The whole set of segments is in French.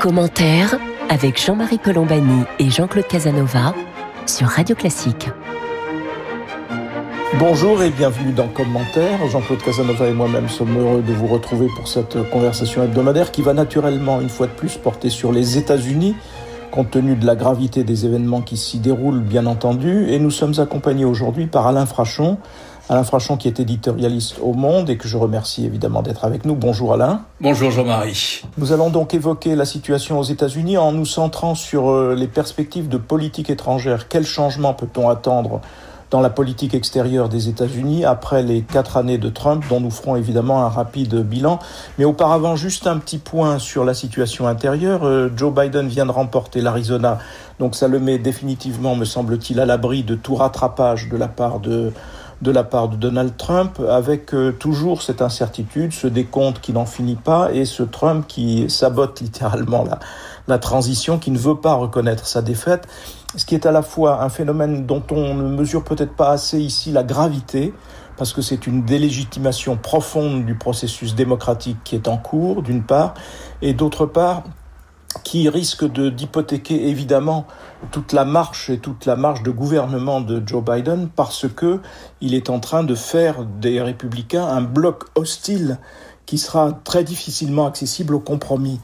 Commentaire avec Jean-Marie Colombani et Jean-Claude Casanova sur Radio Classique. Bonjour et bienvenue dans Commentaire. Jean-Claude Casanova et moi-même sommes heureux de vous retrouver pour cette conversation hebdomadaire qui va naturellement, une fois de plus, porter sur les États-Unis, compte tenu de la gravité des événements qui s'y déroulent, bien entendu. Et nous sommes accompagnés aujourd'hui par Alain Frachon, Alain Frachon qui est éditorialiste au Monde et que je remercie évidemment d'être avec nous. Bonjour Alain. Bonjour Jean-Marie. Nous allons donc évoquer la situation aux États-Unis en nous centrant sur euh, les perspectives de politique étrangère. Quel changement peut-on attendre dans la politique extérieure des États-Unis après les quatre années de Trump, dont nous ferons évidemment un rapide bilan? Mais auparavant, juste un petit point sur la situation intérieure. Euh, Joe Biden vient de remporter l'Arizona, donc ça le met définitivement, me semble-t-il, à l'abri de tout rattrapage de la part de de la part de Donald Trump, avec euh, toujours cette incertitude, ce décompte qui n'en finit pas, et ce Trump qui sabote littéralement la, la transition, qui ne veut pas reconnaître sa défaite, ce qui est à la fois un phénomène dont on ne mesure peut-être pas assez ici la gravité, parce que c'est une délégitimation profonde du processus démocratique qui est en cours, d'une part, et d'autre part, qui risque d'hypothéquer évidemment toute la marche et toute la marche de gouvernement de Joe Biden parce que il est en train de faire des républicains un bloc hostile qui sera très difficilement accessible au compromis.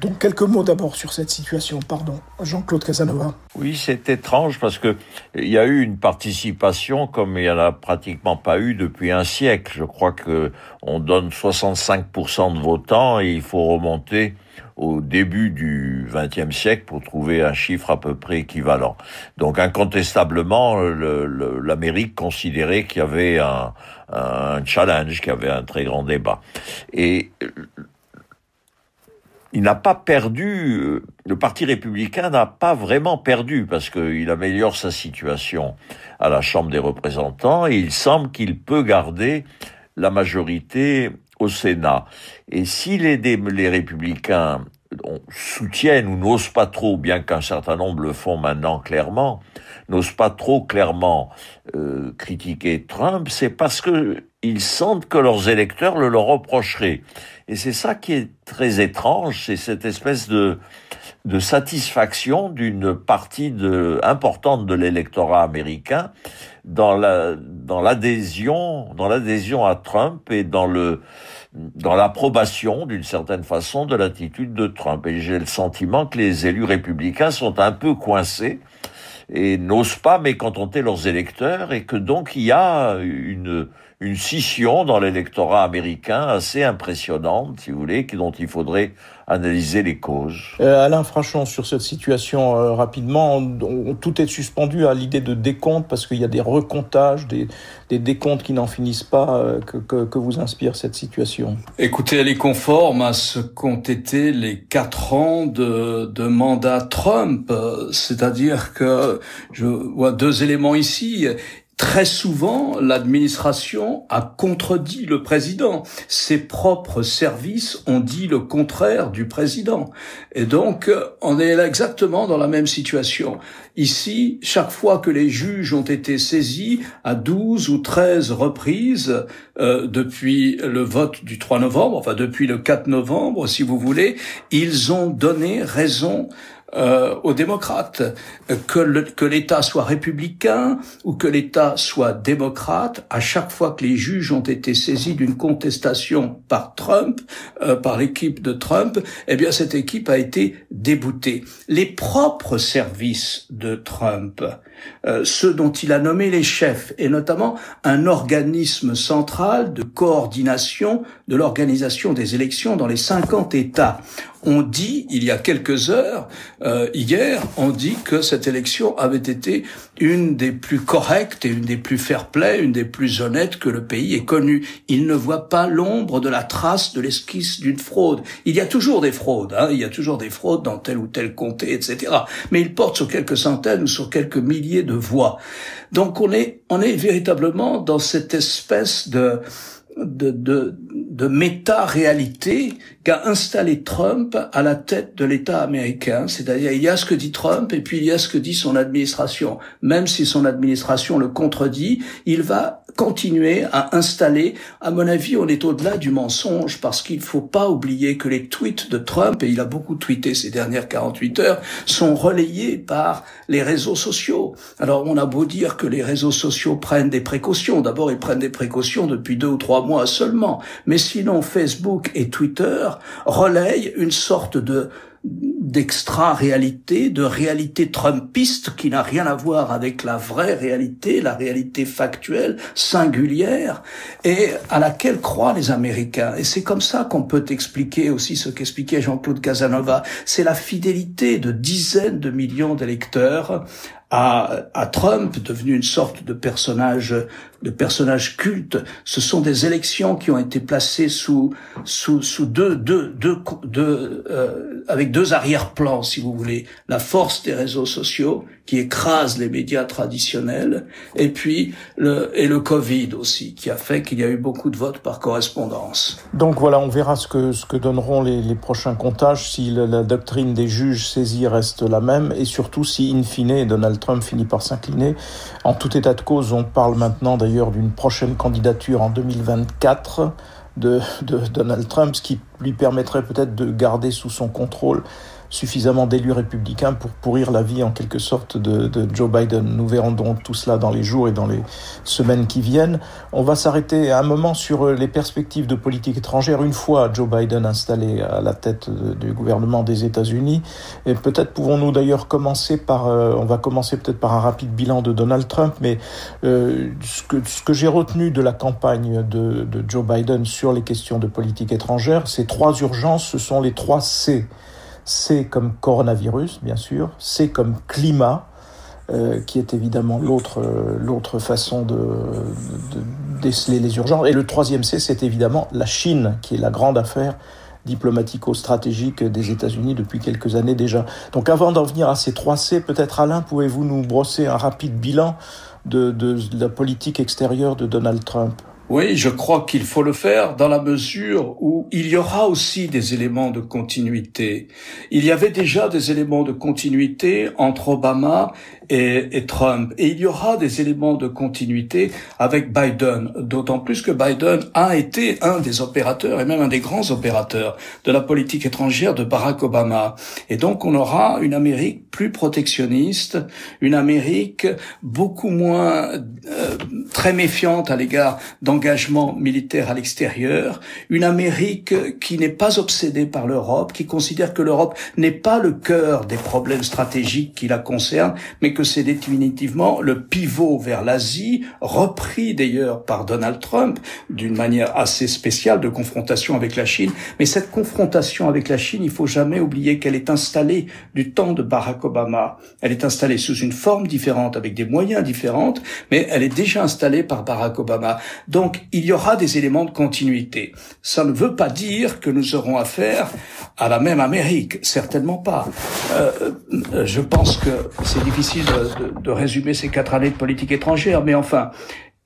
Donc quelques mots d'abord sur cette situation. Pardon, Jean-Claude Casanova. Oui, c'est étrange parce que il y a eu une participation comme il n'y en a pratiquement pas eu depuis un siècle. Je crois que on donne 65% de votants et il faut remonter au début du XXe siècle pour trouver un chiffre à peu près équivalent. Donc incontestablement, l'Amérique considérait qu'il y avait un, un challenge, qu'il y avait un très grand débat. Et il n'a pas perdu, euh, le Parti républicain n'a pas vraiment perdu parce qu'il améliore sa situation à la Chambre des représentants et il semble qu'il peut garder la majorité au Sénat. Et si les, les républicains soutiennent ou n'osent pas trop, bien qu'un certain nombre le font maintenant clairement, n'osent pas trop clairement euh, critiquer Trump, c'est parce que ils sentent que leurs électeurs le leur reprocheraient. Et c'est ça qui est très étrange, c'est cette espèce de, de satisfaction d'une partie importante de l'électorat américain dans l'adhésion, dans l'adhésion à Trump et dans le, dans l'approbation d'une certaine façon de l'attitude de Trump. Et j'ai le sentiment que les élus républicains sont un peu coincés et n'osent pas mécontenter leurs électeurs et que donc il y a une, une scission dans l'électorat américain assez impressionnante, si vous voulez, dont il faudrait analyser les causes. Euh, Alain Frachon, sur cette situation, euh, rapidement, tout est suspendu à l'idée de décompte parce qu'il y a des recomptages, des, des décomptes qui n'en finissent pas. Euh, que, que, que, vous inspire cette situation Écoutez, elle est conforme à ce qu'ont été les quatre ans de, de mandat Trump, c'est-à-dire que je vois deux éléments ici. Très souvent, l'administration a contredit le président. Ses propres services ont dit le contraire du président. Et donc, on est là exactement dans la même situation. Ici, chaque fois que les juges ont été saisis à 12 ou 13 reprises euh, depuis le vote du 3 novembre, enfin depuis le 4 novembre, si vous voulez, ils ont donné raison euh, aux démocrates. Que l'État soit républicain ou que l'État soit démocrate, à chaque fois que les juges ont été saisis d'une contestation par Trump, euh, par l'équipe de Trump, eh bien cette équipe a été déboutée. Les propres services de Trump, euh, ceux dont il a nommé les chefs, et notamment un organisme central de coordination de l'organisation des élections dans les 50 États, on dit, il y a quelques heures, euh, hier, on dit que cette élection avait été une des plus correctes et une des plus fair-play, une des plus honnêtes que le pays ait connues. Il ne voit pas l'ombre de la trace de l'esquisse d'une fraude. Il y a toujours des fraudes, hein, il y a toujours des fraudes dans tel ou tel comté, etc. Mais il porte sur quelques centaines ou sur quelques milliers de voix. Donc on est, on est véritablement dans cette espèce de de, de, de méta-réalité qu'a installé Trump à la tête de l'État américain. C'est-à-dire, il y a ce que dit Trump et puis il y a ce que dit son administration. Même si son administration le contredit, il va continuer à installer, à mon avis, on est au-delà du mensonge parce qu'il faut pas oublier que les tweets de Trump, et il a beaucoup tweeté ces dernières 48 heures, sont relayés par les réseaux sociaux. Alors, on a beau dire que les réseaux sociaux prennent des précautions. D'abord, ils prennent des précautions depuis deux ou trois mois seulement. Mais sinon, Facebook et Twitter relayent une sorte de d'extra-réalité, de réalité trumpiste qui n'a rien à voir avec la vraie réalité, la réalité factuelle, singulière, et à laquelle croient les Américains. Et c'est comme ça qu'on peut expliquer aussi ce qu'expliquait Jean-Claude Casanova. C'est la fidélité de dizaines de millions d'électeurs à, à, Trump, devenu une sorte de personnage de personnages cultes. Ce sont des élections qui ont été placées sous sous sous deux deux deux, deux euh, avec deux arrière-plans, si vous voulez, la force des réseaux sociaux qui écrase les médias traditionnels, et puis le et le Covid aussi, qui a fait qu'il y a eu beaucoup de votes par correspondance. Donc voilà, on verra ce que ce que donneront les, les prochains comptages si la, la, doctrine des juges saisis reste la même, et surtout si in fine Donald Trump finit par s'incliner. En tout état de cause, on parle maintenant d'ailleurs d'une prochaine candidature en 2024 de, de, Donald Trump, ce qui lui permettrait peut-être de garder sous son contrôle suffisamment d'élus républicains pour pourrir la vie en quelque sorte de, Joe Biden. Nous verrons donc tout cela dans les jours et dans les semaines qui viennent. On va s'arrêter un moment sur les perspectives de politique étrangère une fois Joe Biden installé à la tête du gouvernement des États-Unis. Et peut-être pouvons-nous d'ailleurs commencer par, euh, on va commencer peut-être par un rapide bilan de Donald Trump, mais euh, ce que, ce que j'ai retenu de la campagne de, de Joe Biden sur les questions de politique étrangère, ces trois urgences, ce sont les trois C. C comme coronavirus, bien sûr, C comme climat, euh, qui est évidemment l'autre euh, façon de, déceler les urgences. Et le troisième C, c'est évidemment la Chine, qui est la grande affaire diplomatico-stratégique des États-Unis depuis quelques années déjà. Donc avant d'en venir à ces trois C, peut-être Alain, pouvez-vous nous brosser un rapide bilan de la politique extérieure de Donald Trump? Oui, je crois qu'il faut le faire dans la mesure où il y aura aussi des éléments de continuité. Il y avait déjà des éléments de continuité entre Obama et, Trump. Et il y aura des éléments de continuité avec Biden, d'autant plus que Biden a été un des opérateurs et même un des grands opérateurs de la politique étrangère de Barack Obama. Et donc on aura une Amérique plus protectionniste, une Amérique beaucoup moins euh, très méfiante à l'égard d'engagement militaire à l'extérieur, une Amérique qui n'est pas obsédée par l'Europe, qui considère que l'Europe n'est pas le cœur des problèmes stratégiques qui la concernent, mais que c'est définitivement le pivot vers l'Asie, repris d'ailleurs par Donald Trump d'une manière assez spéciale de confrontation avec la Chine. Mais cette confrontation avec la Chine, il faut jamais oublier qu'elle est installée du temps de Barack Obama. Elle est installée sous une forme différente, avec des moyens différents, mais elle est déjà installée par Barack Obama. Donc, il y aura des éléments de continuité. Ça ne veut pas dire que nous aurons affaire à la même Amérique, certainement pas. Euh, euh je pense que c'est difficile de, de, résumer ces quatre années de politique étrangère, mais enfin,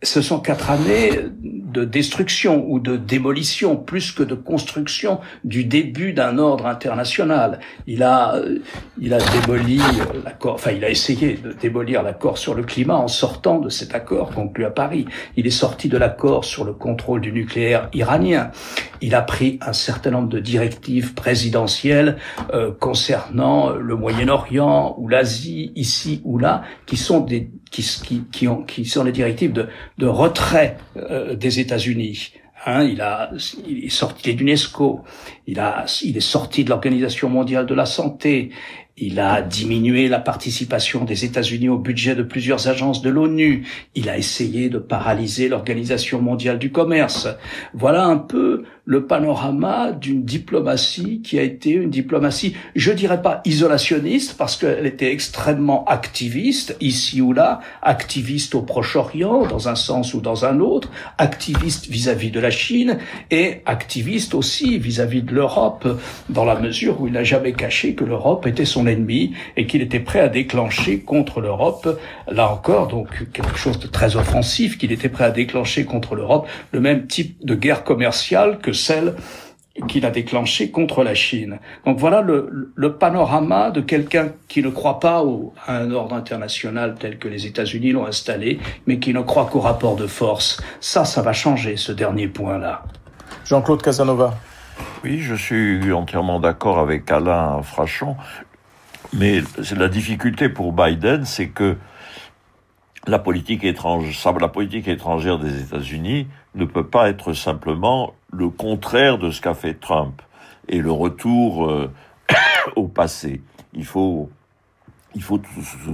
ce sont quatre années de destruction ou de démolition plus que de construction du début d'un ordre international. Il a, il a démoli l'accord, enfin il a essayé de démolir l'accord sur le climat en sortant de cet accord conclu à Paris. Il est sorti de l'accord sur le contrôle du nucléaire iranien. Il a pris un certain nombre de directives présidentielles euh, concernant le Moyen-Orient ou l'Asie, ici ou là, qui sont des qui, qui, qui, ont, qui sont les directives de, de retrait euh, des États-Unis. Hein, il, a, il est sorti de l'UNESCO, il, a, il est sorti de l'Organisation mondiale de la santé, il a diminué la participation des États-Unis au budget de plusieurs agences de l'ONU. Il a essayé de paralyser l'Organisation mondiale du commerce. Voilà un peu le panorama d'une diplomatie qui a été une diplomatie, je dirais pas isolationniste, parce qu'elle était extrêmement activiste, ici ou là, activiste au Proche-Orient, dans un sens ou dans un autre, activiste vis-à-vis de la Chine, et activiste aussi vis-à-vis -vis de l'Europe, dans la mesure où il n'a jamais caché que l'Europe était son ennemi et qu'il était prêt à déclencher contre l'Europe, là encore, donc quelque chose de très offensif, qu'il était prêt à déclencher contre l'Europe le même type de guerre commerciale que celle qu'il a déclenché contre la Chine. Donc voilà le, le panorama de quelqu'un qui ne croit pas au, à un ordre international tel que les États-Unis l'ont installé, mais qui ne croit qu'au rapport de force. Ça, ça va changer, ce dernier point-là. Jean-Claude Casanova. Oui, je suis entièrement d'accord avec Alain Frachon, mais la difficulté pour Biden, c'est que la politique, étrangère, la politique étrangère des États-Unis ne peut pas être simplement le contraire de ce qu'a fait Trump et le retour euh, au passé. Il faut, il faut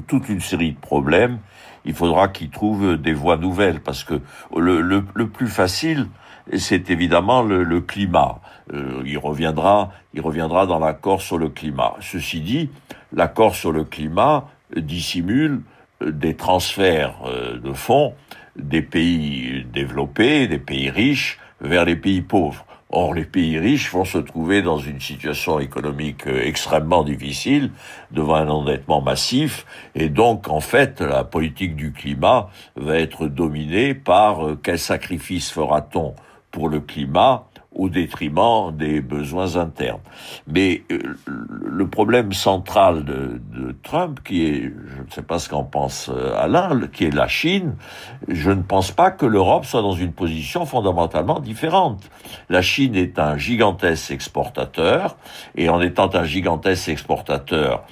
toute une série de problèmes. Il faudra qu'il trouve des voies nouvelles parce que le, plus facile, c'est évidemment le, climat. Euh, il reviendra, il reviendra dans l'accord sur le climat. Ceci dit, l'accord sur le climat dissimule des transferts euh, de fonds des pays développés, des pays riches, vers les pays pauvres. Or, les pays riches vont se trouver dans une situation économique euh, extrêmement difficile, devant un endettement massif, et donc, en fait, la politique du climat va être dominée par euh, quel sacrifice fera-t-on pour le climat au détriment des besoins internes. Mais euh, le problème central de, Trump, qui est, je ne sais pas ce qu'en pense euh, Alain, qui est la Chine, je ne pense pas que l'Europe soit dans une position fondamentalement différente. La Chine est un gigantesque exportateur, et en étant un gigantesque exportateur,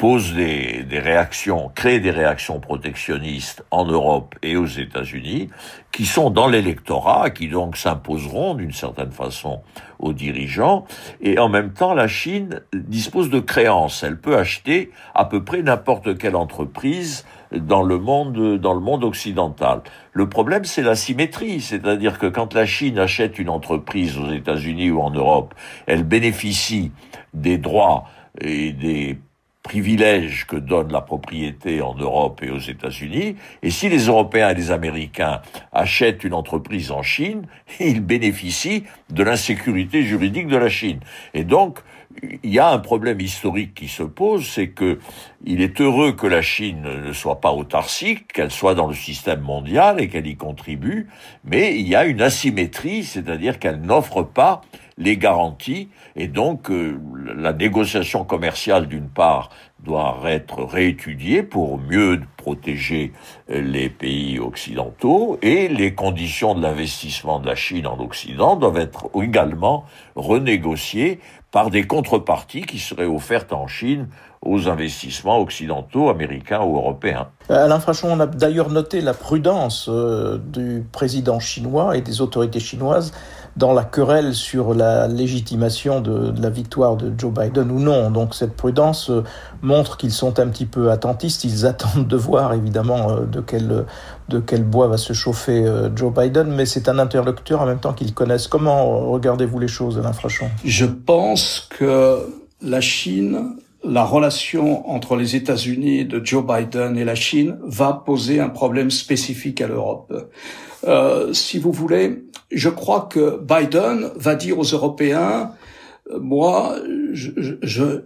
pose des, des, réactions, crée des réactions protectionnistes en Europe et aux États-Unis, qui sont dans l'électorat, qui donc s'imposeront d'une certaine façon aux dirigeants. Et en même temps, la Chine dispose de créances. Elle peut acheter à peu près n'importe quelle entreprise dans le monde, dans le monde occidental. Le problème, c'est la symétrie. C'est-à-dire que quand la Chine achète une entreprise aux États-Unis ou en Europe, elle bénéficie des droits et des privilèges que donne la propriété en Europe et aux États-Unis. Et si les Européens et les Américains achètent une entreprise en Chine, ils bénéficient de l'insécurité juridique de la Chine. Et donc, il y a un problème historique qui se pose, c'est que il est heureux que la Chine ne soit pas autarcique, qu'elle soit dans le système mondial et qu'elle y contribue, mais il y a une asymétrie, c'est-à-dire qu'elle n'offre pas les garanties et donc euh, la négociation commerciale d'une part doit être réétudiée pour mieux protéger euh, les pays occidentaux et les conditions de l'investissement de la Chine en Occident doivent être également renégociées par des contreparties qui seraient offertes en Chine aux investissements occidentaux, américains ou européens. Alain Frachon, on a d'ailleurs noté la prudence euh, du président chinois et des autorités chinoises dans la querelle sur la légitimation de, la victoire de Joe Biden ou non. Donc cette prudence euh, montre qu'ils sont un petit peu attentistes. Ils attendent de voir évidemment euh, de quel, de quel bois va se chauffer euh, Joe Biden, mais c'est un interlocuteur en même temps qu'ils connaissent. Comment regardez-vous les choses, Alain Frachon? Je pense que la Chine la relation entre les États-Unis de Joe Biden et la Chine va poser un problème spécifique à l'Europe. Euh, si vous voulez, je crois que Biden va dire aux Européens, moi, je,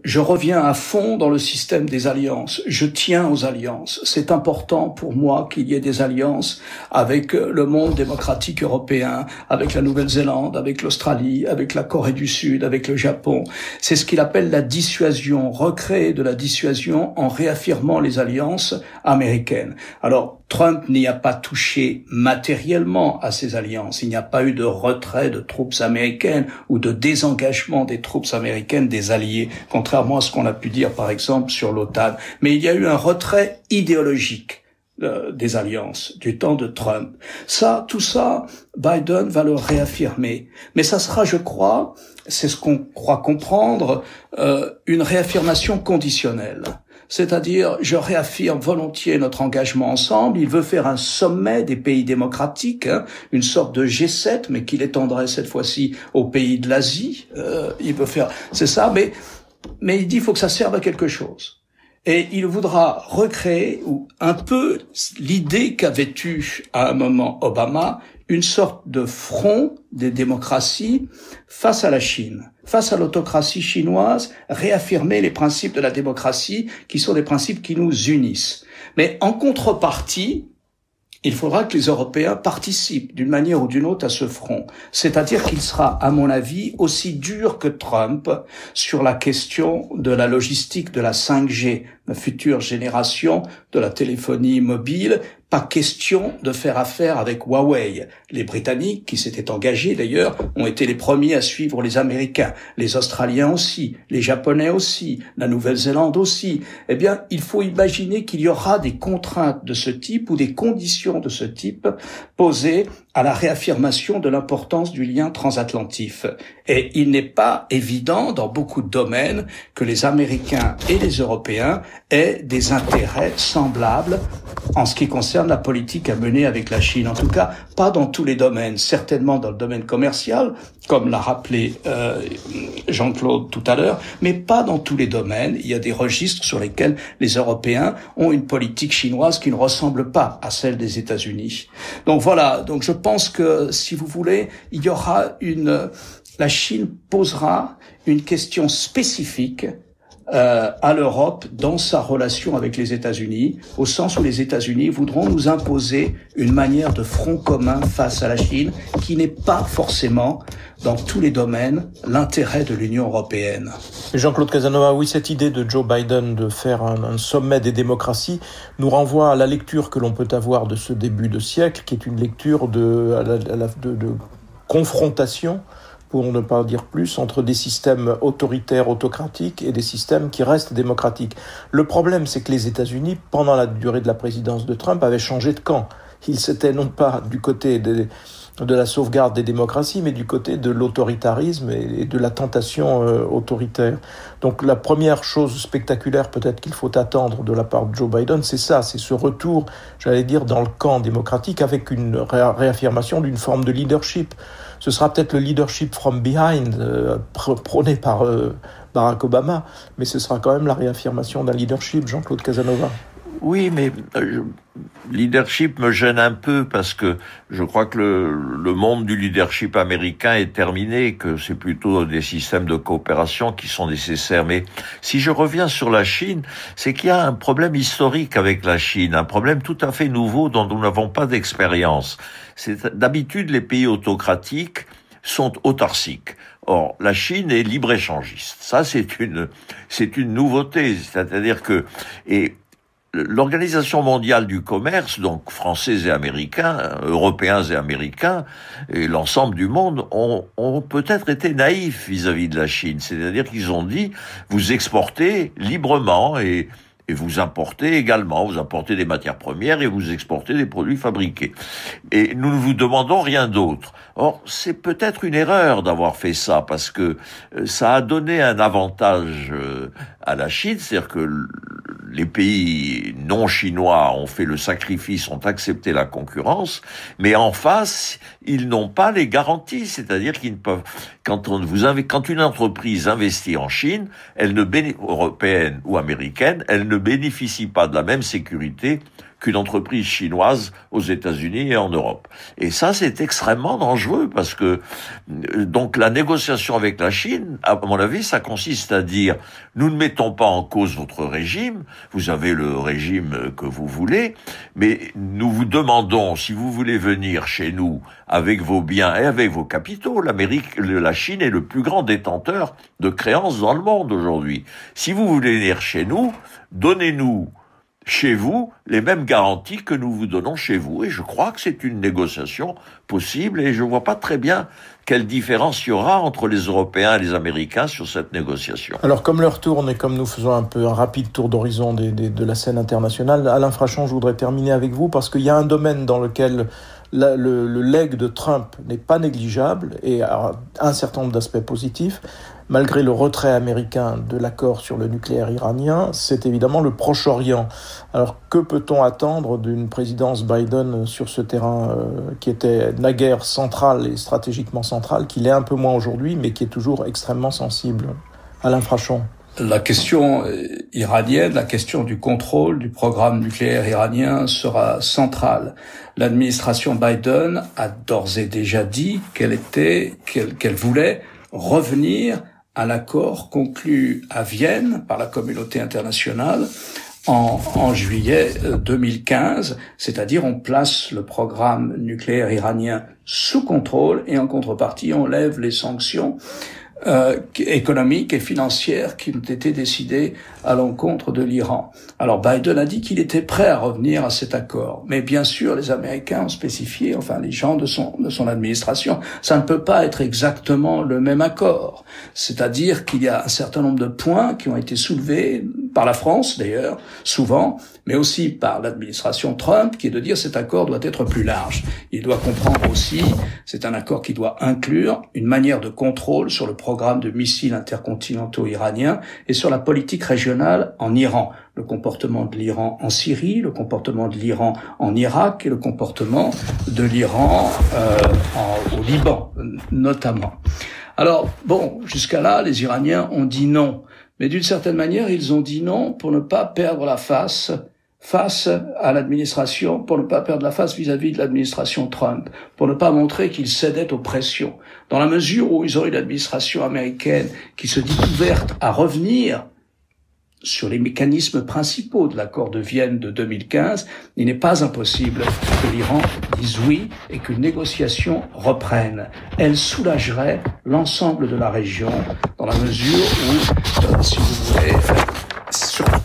je, reviens à fond dans le système des alliances. Je tiens aux alliances. C'est important pour moi qu'il y ait des alliances avec le monde démocratique européen, avec la Nouvelle-Zélande, avec l'Australie, avec la Corée du Sud, avec le Japon. C'est ce qu'il appelle la dissuasion, recréer de la dissuasion en réaffirmant les alliances américaines. Alors, Trump n'y a pas touché matériellement à ces alliances. Il n'y a pas eu de retrait de troupes américaines ou de désengagement des troupes américaines des alliés, contrairement à ce qu'on a pu dire par exemple sur l'OTAN. Mais il y a eu un retrait idéologique euh, des alliances du temps de Trump. Ça, tout ça, Biden va le réaffirmer. Mais ça sera, je crois, c'est ce qu'on croit comprendre, euh, une réaffirmation conditionnelle c'est-à-dire je réaffirme volontiers notre engagement ensemble. Il veut faire un sommet des pays démocratiques, hein, une sorte de G7, mais qu'il étendrait cette fois-ci aux pays de l'Asie. Euh, il veut faire, c'est ça, mais mais il dit faut que ça serve à quelque chose. Et il voudra recréer ou un peu l'idée qu'avait eue à un moment Obama, une sorte de front des démocraties face à la Chine, face à l'autocratie chinoise, réaffirmer les principes de la démocratie qui sont des principes qui nous unissent. Mais en contrepartie, il faudra que les Européens participent d'une manière ou d'une autre à ce front. C'est-à-dire qu'il sera, à mon avis, aussi dur que Trump sur la question de la logistique de la 5G, la future génération de la téléphonie mobile, pas question de faire affaire avec Huawei. Les Britanniques, qui s'étaient engagés d'ailleurs, ont été les premiers à suivre les Américains, les Australiens aussi, les Japonais aussi, la Nouvelle-Zélande aussi. Eh bien, il faut imaginer qu'il y aura des contraintes de ce type ou des conditions de ce type posées à la réaffirmation de l'importance du lien transatlantique. Et il n'est pas évident dans beaucoup de domaines que les Américains et les Européens aient des intérêts semblables en ce qui concerne la politique à mener avec la Chine. En tout cas, pas dans tous les domaines, certainement dans le domaine commercial, comme l'a rappelé euh, Jean-Claude tout à l'heure, mais pas dans tous les domaines. Il y a des registres sur lesquels les Européens ont une politique chinoise qui ne ressemble pas à celle des États-Unis. Donc voilà, donc je pense que, si vous voulez, il y aura une... La Chine posera une question spécifique euh, à l'Europe dans sa relation avec les États-Unis, au sens où les États-Unis voudront nous imposer une manière de front commun face à la Chine qui n'est pas forcément dans tous les domaines l'intérêt de l'Union européenne. Jean-Claude Casanova, oui, cette idée de Joe Biden de faire un, sommet des démocraties nous renvoie à la lecture que l'on peut avoir de ce début de siècle, qui est une lecture de confrontation pour ne pas dire plus, entre des systèmes autoritaires, autocratiques et des systèmes qui restent démocratiques. Le problème, c'est que les États-Unis, pendant la durée de la présidence de Trump, avaient changé de camp. Ils s'étaient non pas du côté de la sauvegarde des démocraties, mais du côté de l'autoritarisme et de la tentation euh, autoritaire. Donc la première chose spectaculaire peut-être qu'il faut attendre de la part de Joe Biden, c'est ça, c'est ce retour, j'allais dire, dans le camp démocratique avec une ré réaffirmation d'une forme de leadership. Ce sera peut-être le leadership from behind euh, prôné par euh, Barack Obama, mais ce sera quand même la réaffirmation d'un leadership, Jean-Claude Casanova. Oui, mais euh, leadership me gêne un peu parce que je crois que le, le monde du leadership américain est terminé, que c'est plutôt des systèmes de coopération qui sont nécessaires. Mais si je reviens sur la Chine, c'est qu'il y a un problème historique avec la Chine, un problème tout à fait nouveau dont nous n'avons pas d'expérience. C'est d'habitude les pays autocratiques sont autarciques. Or, la Chine est libre-échangiste. Ça, c'est une, c'est une nouveauté. C'est-à-dire que, et l'Organisation mondiale du commerce, donc français et américains, européens et américains, et l'ensemble du monde ont, ont peut-être été naïfs vis-à-vis -vis de la Chine. C'est-à-dire qu'ils ont dit, vous exportez librement et et vous importez également, vous importez des matières premières et vous exportez des produits fabriqués. Et nous ne vous demandons rien d'autre. Or, c'est peut-être une erreur d'avoir fait ça parce que euh, ça a donné un avantage euh, à la Chine, c'est-à-dire que les pays non chinois ont fait le sacrifice, ont accepté la concurrence, mais en face, ils n'ont pas les garanties, c'est-à-dire qu'ils ne peuvent, quand on vous quand une entreprise investit en Chine, elle ne européenne ou américaine, elle ne bénéficie pas de la même sécurité qu'une entreprise chinoise aux États-Unis et en Europe. Et ça, c'est extrêmement dangereux parce que euh, donc la négociation avec la Chine, à mon avis, ça consiste à dire nous ne mettons pas en cause votre régime, vous avez le régime que vous voulez, mais nous vous demandons si vous voulez venir chez nous avec vos biens et avec vos capitaux. L'Amérique, la Chine est le plus grand détenteur de créances dans le monde aujourd'hui. Si vous voulez venir chez nous, donnez-nous chez vous les mêmes garanties que nous vous donnons chez vous. Et je crois que c'est une négociation possible et je ne vois pas très bien quelle différence y aura entre les Européens et les Américains sur cette négociation. Alors comme l'heure tourne et comme nous faisons un peu un rapide tour d'horizon de la scène internationale, Alain Frachon, je voudrais terminer avec vous parce qu'il y a un domaine dans lequel le, le leg de Trump n'est pas négligeable et a un certain nombre d'aspects positifs malgré le retrait américain de l'accord sur le nucléaire iranien, c'est évidemment le Proche-Orient. Alors que peut-on attendre d'une présidence Biden sur ce terrain euh, qui était naguère central et stratégiquement central, qu'il est un peu moins aujourd'hui, mais qui est toujours extrêmement sensible? Alain Frachon. la question iranienne, la question du contrôle du programme nucléaire iranien sera centrale. L'administration Biden a d'ores et déjà dit qu'elle était, qu'elle voulait revenir à l'accord conclu à Vienne par la communauté internationale en, en, juillet 2015, euh, c'est-à-dire on place le programme nucléaire iranien sous contrôle et en contrepartie on lève les sanctions euh, économiques et financières qui ont été décidées à l'encontre de l'Iran. Alors Biden a dit qu'il était prêt à revenir à cet accord, mais bien sûr les Américains ont spécifié, enfin les gens de son de son administration, ça ne peut pas être exactement le même accord. C'est-à-dire qu'il y a un certain nombre de points qui ont été soulevés par la France d'ailleurs, souvent, mais aussi par l'administration Trump, qui est de dire cet accord doit être plus large. Il doit comprendre aussi, c'est un accord qui doit inclure une manière de contrôle sur le programme de missiles intercontinentaux iraniens et sur la politique régionale en Iran, le comportement de l'Iran en Syrie, le comportement de l'Iran en Irak et le comportement de l'Iran euh, au Liban notamment. Alors bon, jusqu'à là, les Iraniens ont dit non. Mais d'une certaine manière, ils ont dit non pour ne pas perdre la face face à l'administration, pour ne pas perdre la face vis-à-vis de l'administration Trump, pour ne pas montrer qu'ils cédaient aux pressions. Dans la mesure où ils ont eu l'administration américaine qui se dit ouverte à revenir sur les mécanismes principaux de l'accord de Vienne de 2015, il n'est pas impossible que l'Iran dise oui et qu'une négociation reprenne. Elle soulagerait l'ensemble de la région dans la mesure où, euh, si vous voulez,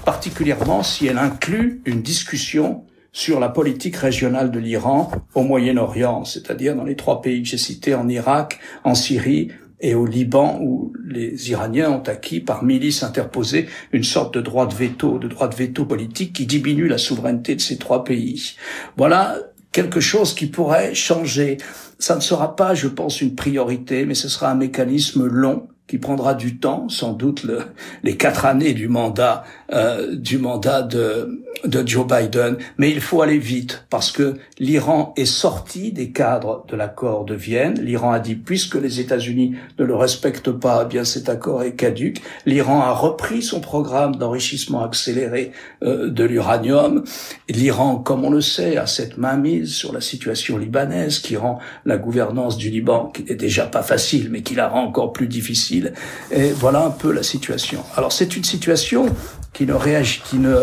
particulièrement si elle inclut une discussion sur la politique régionale de l'Iran au Moyen-Orient, c'est-à-dire dans les trois pays que j'ai cités, en Irak, en Syrie et au Liban, où les Iraniens ont acquis par milice interposée une sorte de droit de veto, de droit de veto politique qui diminue la souveraineté de ces trois pays. Voilà quelque chose qui pourrait changer. Ça ne sera pas, je pense, une priorité, mais ce sera un mécanisme long qui prendra du temps, sans doute le, les quatre années du mandat euh, du mandat de, de Joe Biden, mais il faut aller vite parce que l'Iran est sorti des cadres de l'accord de Vienne. L'Iran a dit puisque les États-Unis ne le respectent pas, eh bien cet accord est caduque. L'Iran a repris son programme d'enrichissement accéléré euh, de l'uranium. L'Iran, comme on le sait, a cette mainmise sur la situation libanaise qui rend la gouvernance du Liban, qui n'est déjà pas facile, mais qui la rend encore plus difficile et voilà un peu la situation. Alors c'est une situation qui ne réagit, qui ne,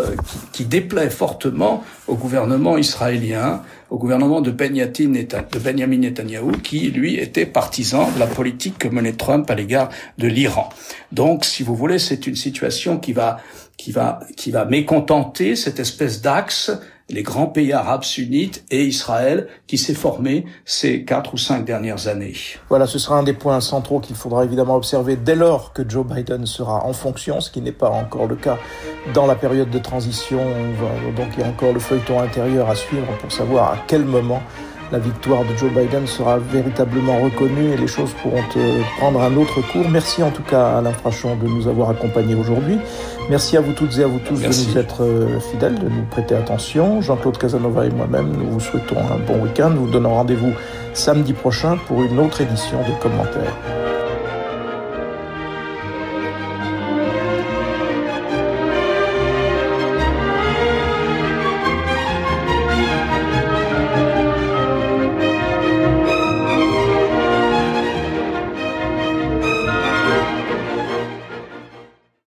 qui, déplaît fortement au gouvernement israélien, au gouvernement de Benjamin Netanyahu, qui lui était partisan de la politique que menait Trump à l'égard de l'Iran. Donc, si vous voulez, c'est une situation qui va, qui va, qui va mécontenter cette espèce d'axe les grands pays arabes sunnites et Israël qui s'est formé ces quatre ou cinq dernières années. Voilà, ce sera un des points centraux qu'il faudra évidemment observer dès lors que Joe Biden sera en fonction, ce qui n'est pas encore le cas dans la période de transition. Donc il y a encore le feuilleton intérieur à suivre pour savoir à quel moment la victoire de Joe Biden sera véritablement reconnue et les choses pourront prendre un autre cours. Merci en tout cas à Alain Frachon de nous avoir accompagnés aujourd'hui. Merci à vous toutes et à vous tous de nous être euh, fidèles, de nous prêter attention. Jean-Claude Casanova et moi-même, nous vous souhaitons un bon week-end. Nous vous donnons rendez-vous samedi prochain pour une autre édition de commentaires.